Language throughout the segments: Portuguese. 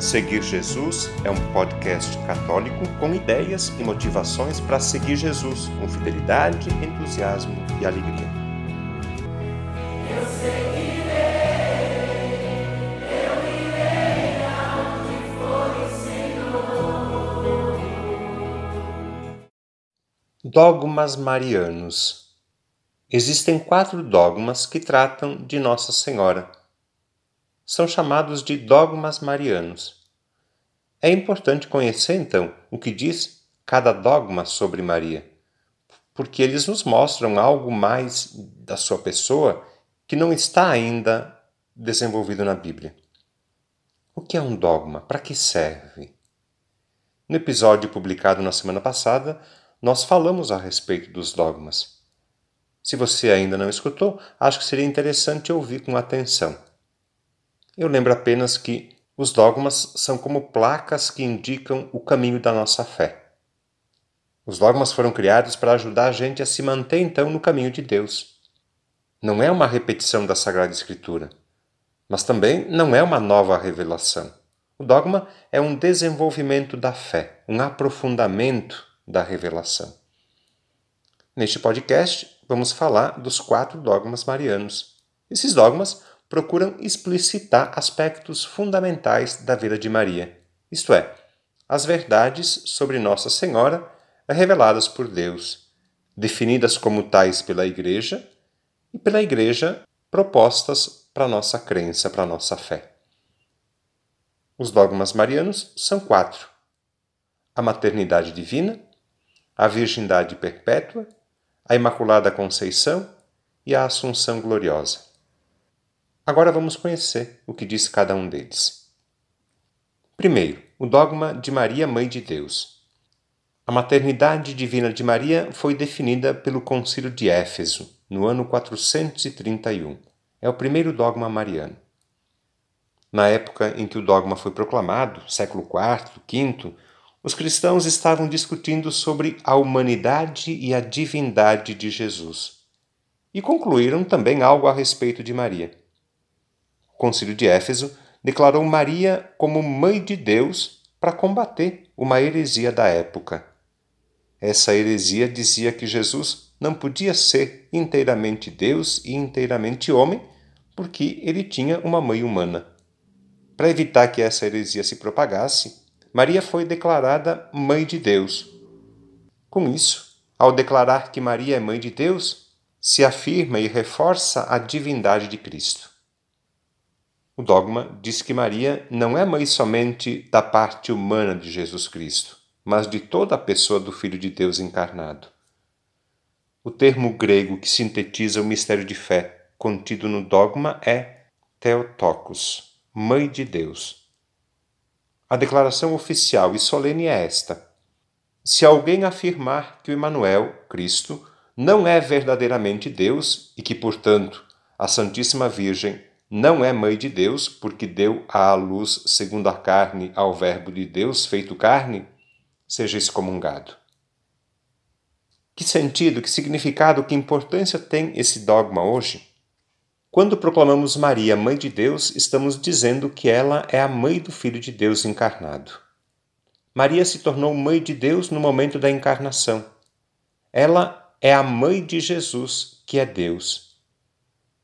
Seguir Jesus é um podcast católico com ideias e motivações para seguir Jesus com fidelidade, entusiasmo e alegria. Eu seguirei, eu irei for o Senhor. Dogmas marianos. Existem quatro dogmas que tratam de Nossa Senhora são chamados de dogmas marianos. É importante conhecer, então, o que diz cada dogma sobre Maria, porque eles nos mostram algo mais da sua pessoa que não está ainda desenvolvido na Bíblia. O que é um dogma? Para que serve? No episódio publicado na semana passada, nós falamos a respeito dos dogmas. Se você ainda não escutou, acho que seria interessante ouvir com atenção. Eu lembro apenas que os dogmas são como placas que indicam o caminho da nossa fé. Os dogmas foram criados para ajudar a gente a se manter então no caminho de Deus. Não é uma repetição da Sagrada Escritura, mas também não é uma nova revelação. O dogma é um desenvolvimento da fé, um aprofundamento da revelação. Neste podcast, vamos falar dos quatro dogmas marianos. Esses dogmas procuram explicitar aspectos fundamentais da vida de Maria, isto é, as verdades sobre Nossa Senhora reveladas por Deus, definidas como tais pela Igreja e pela Igreja propostas para nossa crença, para nossa fé. Os dogmas marianos são quatro: a maternidade divina, a virgindade perpétua, a Imaculada Conceição e a Assunção Gloriosa. Agora vamos conhecer o que diz cada um deles. Primeiro, o dogma de Maria, Mãe de Deus. A maternidade divina de Maria foi definida pelo Concílio de Éfeso, no ano 431. É o primeiro dogma mariano. Na época em que o dogma foi proclamado, século IV, V, os cristãos estavam discutindo sobre a humanidade e a divindade de Jesus. E concluíram também algo a respeito de Maria. Concílio de Éfeso declarou Maria como mãe de Deus para combater uma heresia da época. Essa heresia dizia que Jesus não podia ser inteiramente Deus e inteiramente homem, porque ele tinha uma mãe humana. Para evitar que essa heresia se propagasse, Maria foi declarada mãe de Deus. Com isso, ao declarar que Maria é mãe de Deus, se afirma e reforça a divindade de Cristo. O dogma diz que Maria não é mãe somente da parte humana de Jesus Cristo, mas de toda a pessoa do Filho de Deus encarnado. O termo grego que sintetiza o mistério de fé contido no dogma é Theotokos, Mãe de Deus. A declaração oficial e solene é esta: Se alguém afirmar que o Emanuel, Cristo, não é verdadeiramente Deus e que, portanto, a Santíssima Virgem não é mãe de Deus, porque deu à luz segundo a carne ao Verbo de Deus feito carne, seja excomungado. Que sentido, que significado, que importância tem esse dogma hoje? Quando proclamamos Maria mãe de Deus, estamos dizendo que ela é a mãe do Filho de Deus encarnado. Maria se tornou mãe de Deus no momento da encarnação. Ela é a mãe de Jesus, que é Deus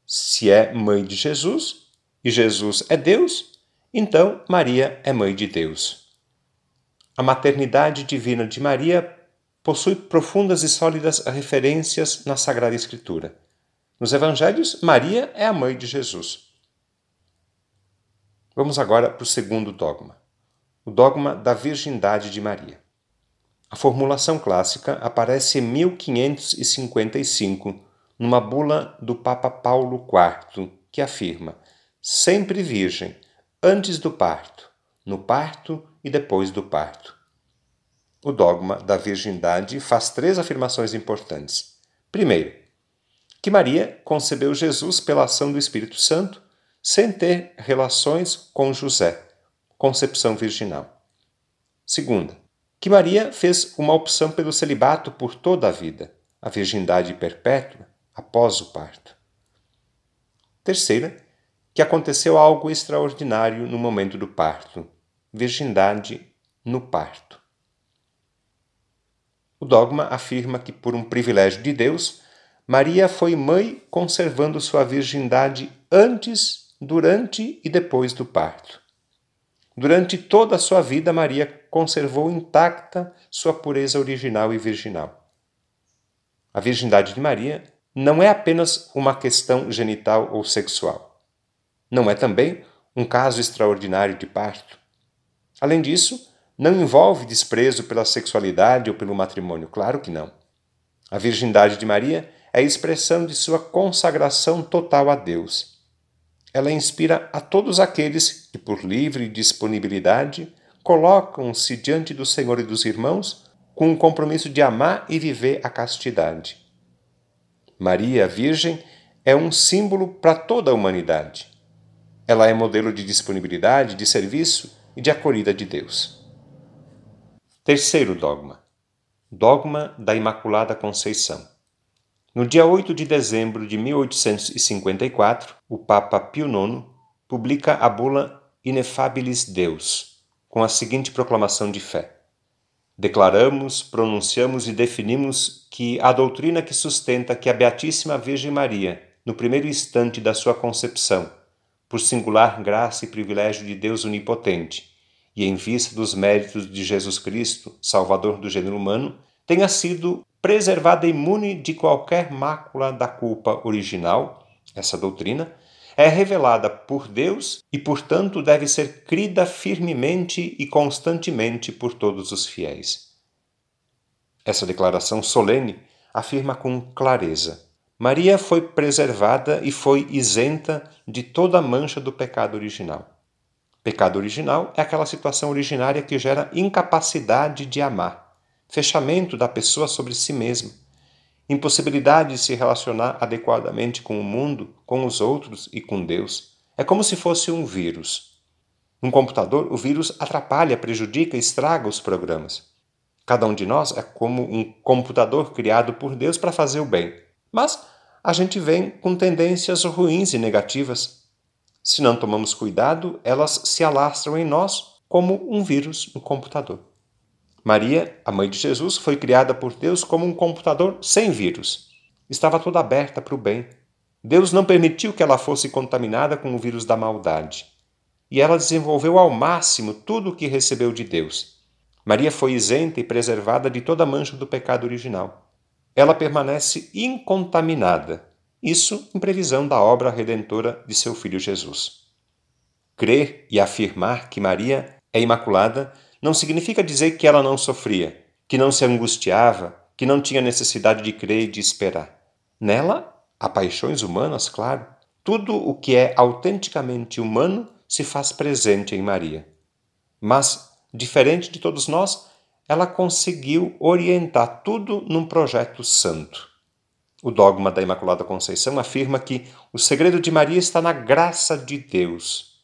se é mãe de Jesus e Jesus é Deus, então Maria é mãe de Deus. A maternidade divina de Maria possui profundas e sólidas referências na Sagrada Escritura. Nos Evangelhos, Maria é a mãe de Jesus. Vamos agora para o segundo dogma, o dogma da virgindade de Maria. A formulação clássica aparece em 1555 numa bula do Papa Paulo IV, que afirma: sempre virgem, antes do parto, no parto e depois do parto. O dogma da virgindade faz três afirmações importantes. Primeiro, que Maria concebeu Jesus pela ação do Espírito Santo sem ter relações com José, concepção virginal. Segunda, que Maria fez uma opção pelo celibato por toda a vida, a virgindade perpétua, após o parto. Terceira, que aconteceu algo extraordinário no momento do parto. virgindade no parto. O dogma afirma que, por um privilégio de Deus, Maria foi mãe conservando sua virgindade antes, durante e depois do parto. Durante toda a sua vida, Maria conservou intacta sua pureza original e virginal. A virgindade de Maria não é apenas uma questão genital ou sexual. Não é também um caso extraordinário de parto. Além disso, não envolve desprezo pela sexualidade ou pelo matrimônio, claro que não. A virgindade de Maria é a expressão de sua consagração total a Deus. Ela inspira a todos aqueles que, por livre disponibilidade, colocam-se diante do Senhor e dos irmãos com o compromisso de amar e viver a castidade. Maria, Virgem, é um símbolo para toda a humanidade. Ela é modelo de disponibilidade, de serviço e de acolhida de Deus. Terceiro dogma: Dogma da Imaculada Conceição. No dia 8 de dezembro de 1854, o Papa Pio IX publica a bula Inefabilis Deus, com a seguinte proclamação de fé: Declaramos, pronunciamos e definimos que a doutrina que sustenta que a Beatíssima Virgem Maria, no primeiro instante da sua concepção, por singular graça e privilégio de Deus Onipotente, e em vista dos méritos de Jesus Cristo, Salvador do gênero humano, tenha sido preservada imune de qualquer mácula da culpa original, essa doutrina, é revelada por Deus e, portanto, deve ser crida firmemente e constantemente por todos os fiéis. Essa declaração solene afirma com clareza: Maria foi preservada e foi isenta de toda mancha do pecado original. Pecado original é aquela situação originária que gera incapacidade de amar, fechamento da pessoa sobre si mesma impossibilidade de se relacionar adequadamente com o mundo, com os outros e com Deus. É como se fosse um vírus. Um computador, o vírus atrapalha, prejudica, estraga os programas. Cada um de nós é como um computador criado por Deus para fazer o bem. Mas a gente vem com tendências ruins e negativas. Se não tomamos cuidado, elas se alastram em nós como um vírus no computador. Maria, a mãe de Jesus, foi criada por Deus como um computador sem vírus. Estava toda aberta para o bem. Deus não permitiu que ela fosse contaminada com o vírus da maldade. E ela desenvolveu ao máximo tudo o que recebeu de Deus. Maria foi isenta e preservada de toda mancha do pecado original. Ela permanece incontaminada, isso em previsão da obra redentora de seu filho Jesus. Crer e afirmar que Maria é imaculada não significa dizer que ela não sofria, que não se angustiava, que não tinha necessidade de crer e de esperar. Nela, há paixões humanas, claro. Tudo o que é autenticamente humano se faz presente em Maria. Mas, diferente de todos nós, ela conseguiu orientar tudo num projeto santo. O dogma da Imaculada Conceição afirma que o segredo de Maria está na graça de Deus.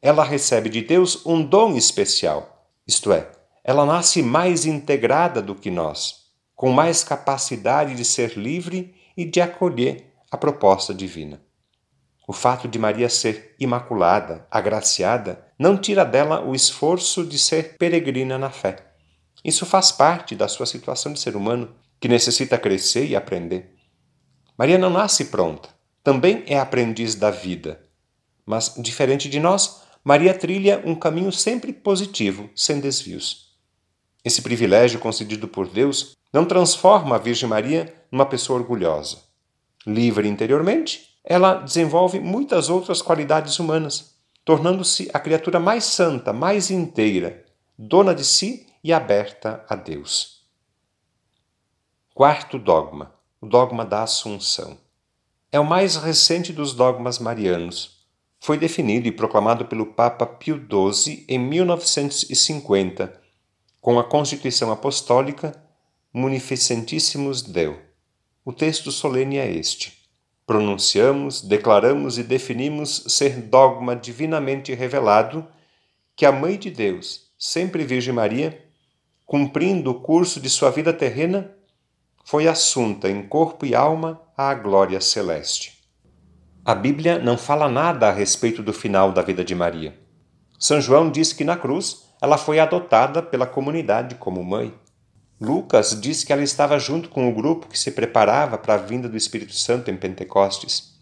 Ela recebe de Deus um dom especial, isto é, ela nasce mais integrada do que nós, com mais capacidade de ser livre e de acolher a proposta divina. O fato de Maria ser imaculada, agraciada, não tira dela o esforço de ser peregrina na fé. Isso faz parte da sua situação de ser humano, que necessita crescer e aprender. Maria não nasce pronta, também é aprendiz da vida. Mas, diferente de nós, Maria trilha um caminho sempre positivo, sem desvios. Esse privilégio concedido por Deus não transforma a Virgem Maria numa pessoa orgulhosa. Livre interiormente, ela desenvolve muitas outras qualidades humanas, tornando-se a criatura mais santa, mais inteira, dona de si e aberta a Deus. Quarto dogma, o dogma da Assunção. É o mais recente dos dogmas marianos foi definido e proclamado pelo Papa Pio XII em 1950, com a Constituição Apostólica Munificentissimus Deo. O texto solene é este: Pronunciamos, declaramos e definimos ser dogma divinamente revelado que a Mãe de Deus, sempre Virgem Maria, cumprindo o curso de sua vida terrena, foi assunta em corpo e alma à glória celeste. A Bíblia não fala nada a respeito do final da vida de Maria. São João diz que na cruz ela foi adotada pela comunidade como mãe. Lucas diz que ela estava junto com o grupo que se preparava para a vinda do Espírito Santo em Pentecostes.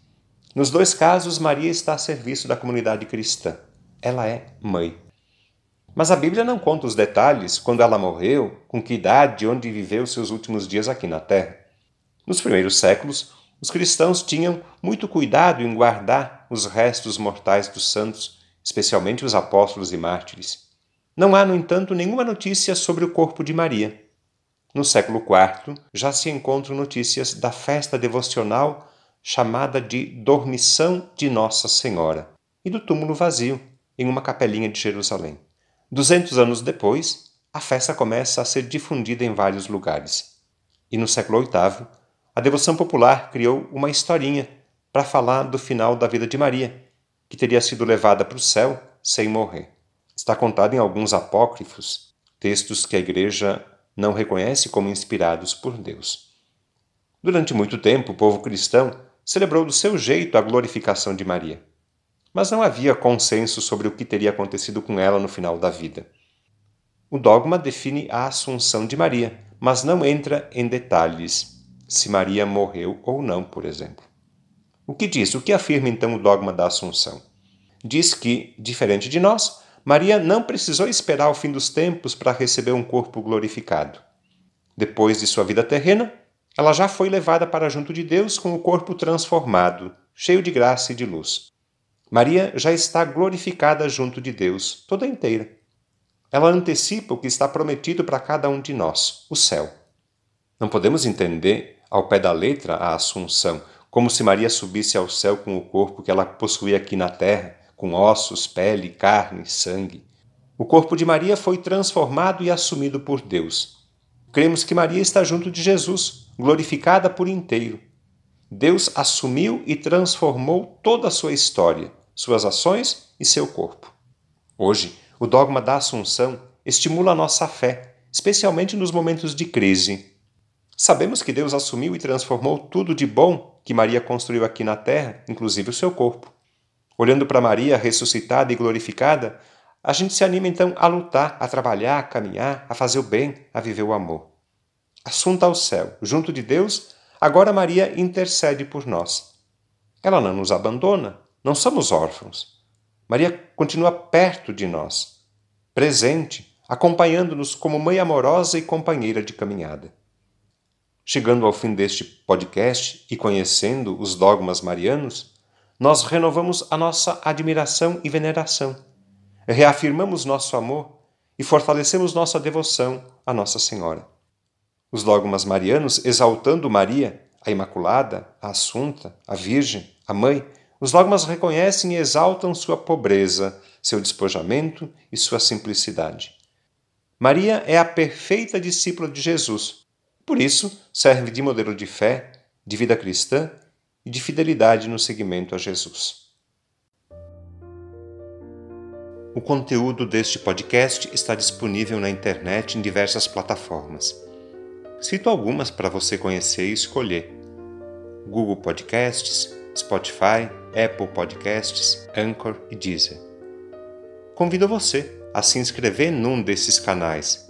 Nos dois casos, Maria está a serviço da comunidade cristã. Ela é mãe. Mas a Bíblia não conta os detalhes, quando ela morreu, com que idade e onde viveu seus últimos dias aqui na terra. Nos primeiros séculos, os cristãos tinham muito cuidado em guardar os restos mortais dos santos, especialmente os apóstolos e mártires. Não há, no entanto, nenhuma notícia sobre o corpo de Maria. No século IV, já se encontram notícias da festa devocional chamada de Dormição de Nossa Senhora e do túmulo vazio em uma capelinha de Jerusalém. Duzentos anos depois, a festa começa a ser difundida em vários lugares. E no século VIII, a devoção popular criou uma historinha para falar do final da vida de Maria, que teria sido levada para o céu sem morrer. Está contado em alguns apócrifos, textos que a Igreja não reconhece como inspirados por Deus. Durante muito tempo, o povo cristão celebrou do seu jeito a glorificação de Maria. Mas não havia consenso sobre o que teria acontecido com ela no final da vida. O dogma define a assunção de Maria, mas não entra em detalhes se Maria morreu ou não, por exemplo. O que diz? O que afirma então o dogma da assunção? Diz que, diferente de nós, Maria não precisou esperar o fim dos tempos para receber um corpo glorificado. Depois de sua vida terrena, ela já foi levada para junto de Deus com o corpo transformado, cheio de graça e de luz. Maria já está glorificada junto de Deus, toda inteira. Ela antecipa o que está prometido para cada um de nós, o céu. Não podemos entender ao pé da letra a Assunção, como se Maria subisse ao céu com o corpo que ela possuía aqui na terra, com ossos, pele, carne, sangue. O corpo de Maria foi transformado e assumido por Deus. Cremos que Maria está junto de Jesus, glorificada por inteiro. Deus assumiu e transformou toda a sua história, suas ações e seu corpo. Hoje, o dogma da Assunção estimula a nossa fé, especialmente nos momentos de crise. Sabemos que Deus assumiu e transformou tudo de bom que Maria construiu aqui na terra, inclusive o seu corpo. Olhando para Maria ressuscitada e glorificada, a gente se anima então a lutar, a trabalhar, a caminhar, a fazer o bem, a viver o amor. Assunta ao céu, junto de Deus, agora Maria intercede por nós. Ela não nos abandona, não somos órfãos. Maria continua perto de nós, presente, acompanhando-nos como mãe amorosa e companheira de caminhada. Chegando ao fim deste podcast e conhecendo os dogmas marianos, nós renovamos a nossa admiração e veneração, reafirmamos nosso amor e fortalecemos nossa devoção à Nossa Senhora. Os dogmas marianos, exaltando Maria, a Imaculada, a Assunta, a Virgem, a Mãe, os dogmas reconhecem e exaltam sua pobreza, seu despojamento e sua simplicidade. Maria é a perfeita discípula de Jesus. Por isso, serve de modelo de fé, de vida cristã e de fidelidade no seguimento a Jesus. O conteúdo deste podcast está disponível na internet em diversas plataformas. Cito algumas para você conhecer e escolher: Google Podcasts, Spotify, Apple Podcasts, Anchor e Deezer. Convido você a se inscrever num desses canais